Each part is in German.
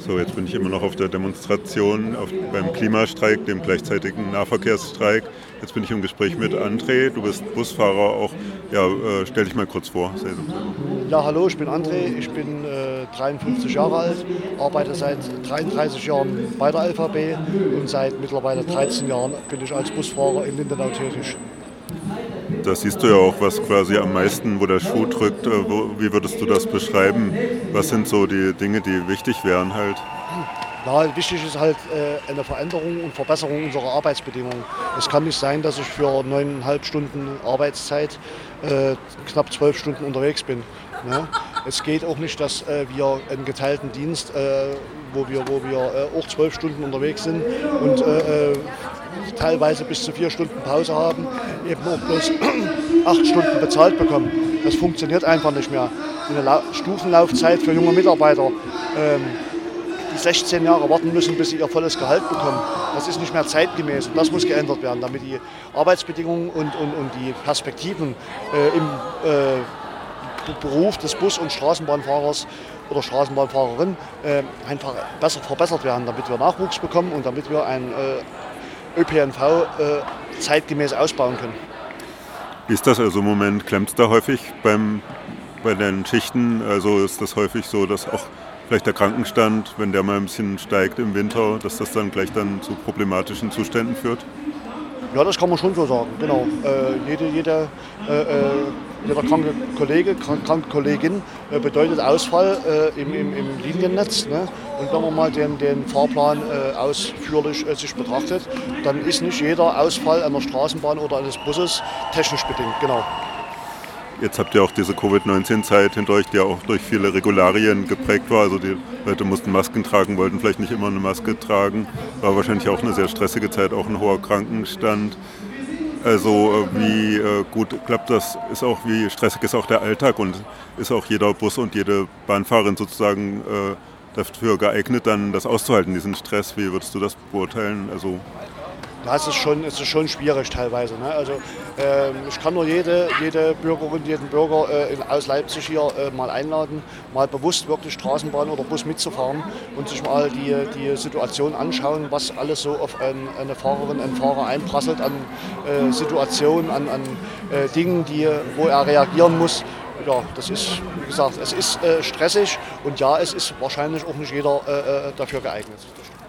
So, jetzt bin ich immer noch auf der Demonstration auf, beim Klimastreik, dem gleichzeitigen Nahverkehrsstreik. Jetzt bin ich im Gespräch mit André. Du bist Busfahrer auch. Ja, äh, stell dich mal kurz vor. Ja, hallo, ich bin André. Ich bin äh, 53 Jahre alt, arbeite seit 33 Jahren bei der LVB und seit mittlerweile 13 Jahren bin ich als Busfahrer in Lindenau tätig. Da siehst du ja auch, was quasi am meisten, wo der Schuh drückt. Äh, wie würdest du das beschreiben? Was sind so die Dinge, die wichtig wären halt? Ja, wichtig ist halt äh, eine Veränderung und Verbesserung unserer Arbeitsbedingungen. Es kann nicht sein, dass ich für neuneinhalb Stunden Arbeitszeit äh, knapp zwölf Stunden unterwegs bin. Ne? Es geht auch nicht, dass wir einen geteilten Dienst, wo wir, wo wir auch zwölf Stunden unterwegs sind und teilweise bis zu vier Stunden Pause haben, eben auch bloß acht Stunden bezahlt bekommen. Das funktioniert einfach nicht mehr. Eine Stufenlaufzeit für junge Mitarbeiter, ähm, die 16 Jahre warten müssen, bis sie ihr volles Gehalt bekommen, das ist nicht mehr zeitgemäß und das muss geändert werden, damit die Arbeitsbedingungen und, und, und die Perspektiven äh, im äh, Beruf des Bus- und Straßenbahnfahrers oder Straßenbahnfahrerin äh, einfach besser verbessert werden, damit wir Nachwuchs bekommen und damit wir ein äh, ÖPNV äh, zeitgemäß ausbauen können. Ist das also im Moment? Klemmt es da häufig beim, bei den Schichten? Also ist das häufig so, dass auch vielleicht der Krankenstand, wenn der mal ein bisschen steigt im Winter, dass das dann gleich dann zu problematischen Zuständen führt? Ja, das kann man schon so sagen, genau. Äh, jede, jede, äh, äh jeder kranke Kollege, kranke Kollegin äh, bedeutet Ausfall äh, im, im, im, Liniennetz. Ne? Und wenn man mal den, den Fahrplan äh, ausführlich sich betrachtet, dann ist nicht jeder Ausfall einer Straßenbahn oder eines Busses technisch bedingt, genau. Jetzt habt ihr auch diese Covid-19-Zeit hinter euch, die ja auch durch viele Regularien geprägt war. Also die Leute mussten Masken tragen, wollten vielleicht nicht immer eine Maske tragen. War wahrscheinlich auch eine sehr stressige Zeit, auch ein hoher Krankenstand. Also äh, wie äh, gut klappt das, ist auch wie stressig ist auch der Alltag und ist auch jeder Bus und jede Bahnfahrerin sozusagen äh, dafür geeignet, dann das auszuhalten, diesen Stress. Wie würdest du das beurteilen? Also das ist schon, ist schon schwierig teilweise. Ne? Also äh, ich kann nur jede, jede Bürgerin, jeden Bürger äh, in, aus Leipzig hier äh, mal einladen, mal bewusst wirklich Straßenbahn oder Bus mitzufahren und sich mal die, die Situation anschauen, was alles so auf ein, eine Fahrerin, einen Fahrer einprasselt an äh, Situationen, an, an äh, Dingen, die, wo er reagieren muss. Ja, das ist, wie gesagt, es ist äh, stressig und ja, es ist wahrscheinlich auch nicht jeder dafür geeignet.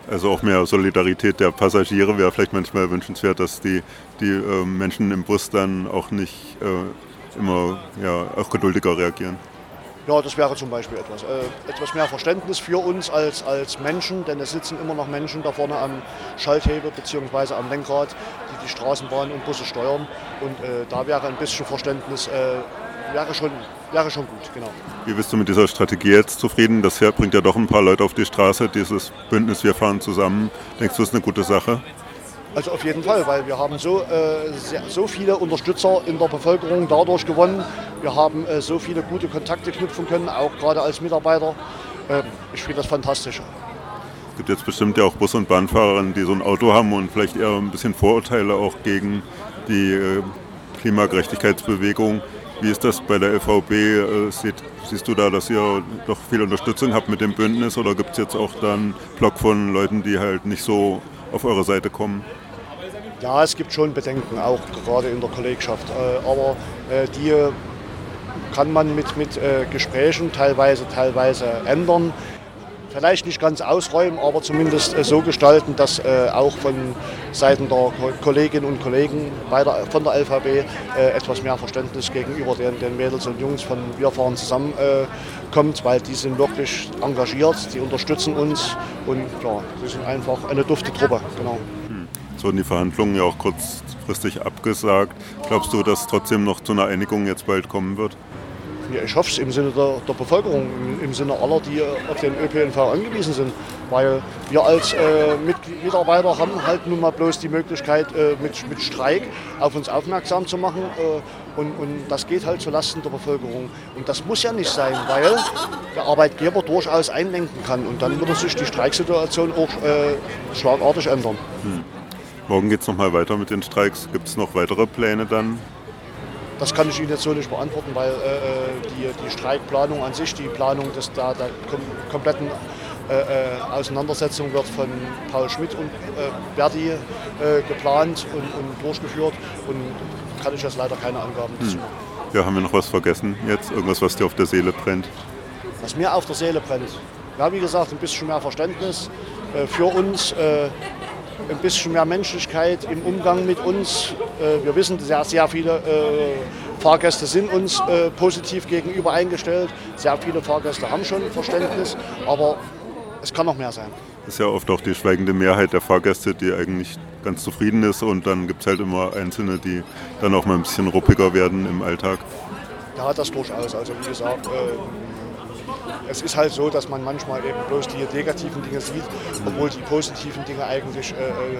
Also auch mehr Solidarität der Passagiere wäre vielleicht manchmal wünschenswert, dass die, die äh, Menschen im Bus dann auch nicht äh, immer ja, auch geduldiger reagieren. Ja, das wäre zum Beispiel etwas. Äh, etwas mehr Verständnis für uns als, als Menschen, denn es sitzen immer noch Menschen da vorne am Schalthebel bzw. am Lenkrad, die die Straßenbahn und Busse steuern. Und äh, da wäre ein bisschen Verständnis, äh, wäre schon wäre schon gut, genau. Wie bist du mit dieser Strategie jetzt zufrieden? Das bringt ja doch ein paar Leute auf die Straße, dieses Bündnis Wir fahren zusammen. Denkst du, es ist eine gute Sache? Also auf jeden Fall, weil wir haben so, äh, sehr, so viele Unterstützer in der Bevölkerung dadurch gewonnen. Wir haben äh, so viele gute Kontakte knüpfen können, auch gerade als Mitarbeiter. Äh, ich finde das fantastisch. Es gibt jetzt bestimmt ja auch Bus- und Bahnfahrer, die so ein Auto haben und vielleicht eher ein bisschen Vorurteile auch gegen die äh, Klimagerechtigkeitsbewegung. Wie ist das bei der LVB? Äh, siehst, siehst du da, dass ihr doch viel Unterstützung habt mit dem Bündnis oder gibt es jetzt auch dann einen Block von Leuten, die halt nicht so auf eure Seite kommen? Ja, es gibt schon Bedenken, auch gerade in der Kollegschaft. Äh, aber äh, die kann man mit, mit Gesprächen teilweise, teilweise ändern vielleicht nicht ganz ausräumen, aber zumindest äh, so gestalten, dass äh, auch von Seiten der Kolleginnen und Kollegen der, von der LVB äh, etwas mehr Verständnis gegenüber den, den, Mädels und Jungs von Wir fahren zusammen kommt, weil die sind wirklich engagiert, die unterstützen uns und ja, sie sind einfach eine dufte Truppe. Genau. Hm. So wurden die Verhandlungen ja auch kurzfristig abgesagt. Glaubst du, dass trotzdem noch zu einer Einigung jetzt bald kommen wird? Ja, ich hoffe es im Sinne der, der Bevölkerung, im, im, Sinne aller, die auf den ÖPNV angewiesen sind. Weil wir als äh, mit, Mitarbeiter haben halt nun mal bloß die Möglichkeit, äh, mit, mit Streik auf uns aufmerksam zu machen. Äh, und, und das geht halt zulasten der Bevölkerung. Und das muss ja nicht sein, weil der Arbeitgeber durchaus einlenken kann. Und dann würde sich die Streiksituation auch äh, schlagartig ändern. Hm. Morgen geht es nochmal weiter mit den Streiks. Gibt es noch weitere Pläne dann? Das kann ich Ihnen jetzt so nicht beantworten, weil äh, äh, die, die Streikplanung an sich, die Planung des, der, der kompletten Auseinandersetzung wird von Paul Schmidt und Verdi geplant und, und, durchgeführt und kann ich jetzt leider keine Angaben dazu machen. Ja, haben wir noch was vergessen jetzt? Irgendwas, was dir auf der Seele brennt? Was mir auf der Seele brennt? Ja, wie gesagt, ein bisschen mehr Verständnis für uns ein bisschen mehr Menschlichkeit im Umgang mit uns. Äh, wir wissen, sehr, sehr viele äh, Fahrgäste sind uns äh, positiv gegenüber eingestellt. Sehr viele Fahrgäste haben schon Verständnis, aber es kann noch mehr sein. Das ist ja oft auch die schweigende Mehrheit der Fahrgäste, die eigentlich ganz zufrieden ist und dann gibt es halt immer Einzelne, die dann auch mal ein bisschen ruppiger werden im Alltag. Ja, das durchaus. Also wie gesagt, es ist halt so, dass man manchmal eben bloß die negativen Dinge sieht, obwohl die positiven Dinge eigentlich äh, äh,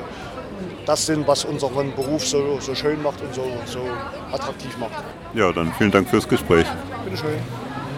das sind, was unseren Beruf so, so schön macht und so, so attraktiv macht. Ja, dann vielen Dank fürs Gespräch. Bitte schön.